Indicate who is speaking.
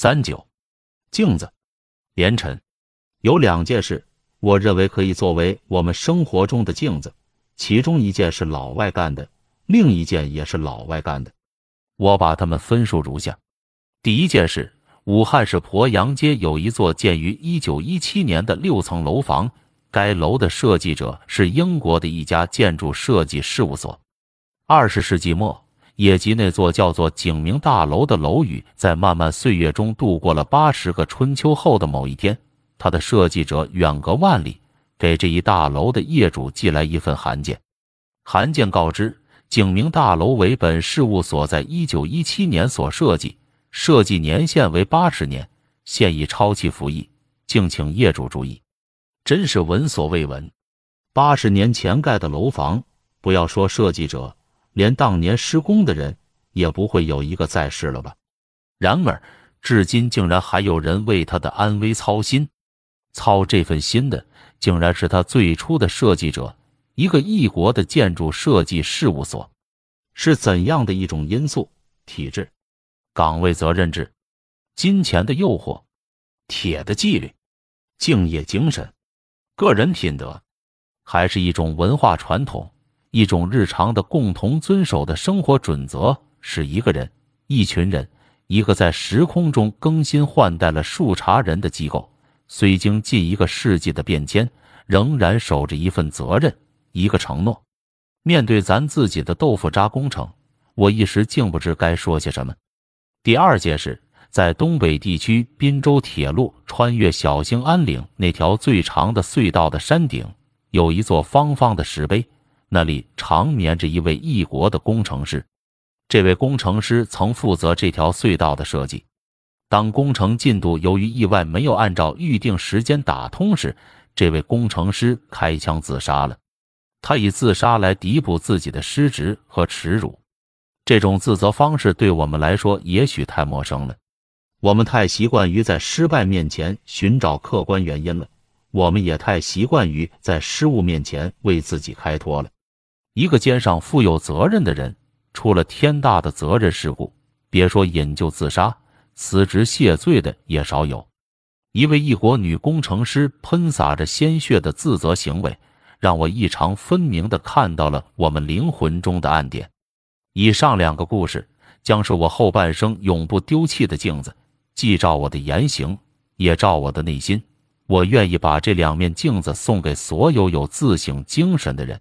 Speaker 1: 三九，镜子，连晨，有两件事，我认为可以作为我们生活中的镜子。其中一件是老外干的，另一件也是老外干的。我把它们分数如下：第一件事，武汉市鄱阳街有一座建于一九一七年的六层楼房，该楼的设计者是英国的一家建筑设计事务所。二十世纪末。也及那座叫做景明大楼的楼宇，在漫漫岁月中度过了八十个春秋后的某一天，他的设计者远隔万里，给这一大楼的业主寄来一份函件。函件告知，景明大楼为本事务所在一九一七年所设计，设计年限为八十年，现已超期服役，敬请业主注意。真是闻所未闻，八十年前盖的楼房，不要说设计者。连当年施工的人也不会有一个在世了吧？然而，至今竟然还有人为他的安危操心。操这份心的，竟然是他最初的设计者——一个异国的建筑设计事务所。是怎样的一种因素？体制、岗位责任制、金钱的诱惑、铁的纪律、敬业精神、个人品德，还是一种文化传统？一种日常的共同遵守的生活准则，是一个人、一群人、一个在时空中更新换代了数茬人的机构，虽经近一个世纪的变迁，仍然守着一份责任、一个承诺。面对咱自己的豆腐渣工程，我一时竟不知该说些什么。第二件事，在东北地区滨州铁路穿越小兴安岭那条最长的隧道的山顶，有一座方方的石碑。那里长眠着一位异国的工程师，这位工程师曾负责这条隧道的设计。当工程进度由于意外没有按照预定时间打通时，这位工程师开枪自杀了。他以自杀来弥补自己的失职和耻辱。这种自责方式对我们来说也许太陌生了，我们太习惯于在失败面前寻找客观原因了，我们也太习惯于在失误面前为自己开脱了。一个肩上负有责任的人，出了天大的责任事故，别说引咎自杀，辞职谢罪的也少有。一位异国女工程师喷洒着鲜血的自责行为，让我异常分明地看到了我们灵魂中的暗点。以上两个故事将是我后半生永不丢弃的镜子，既照我的言行，也照我的内心。我愿意把这两面镜子送给所有有自省精神的人。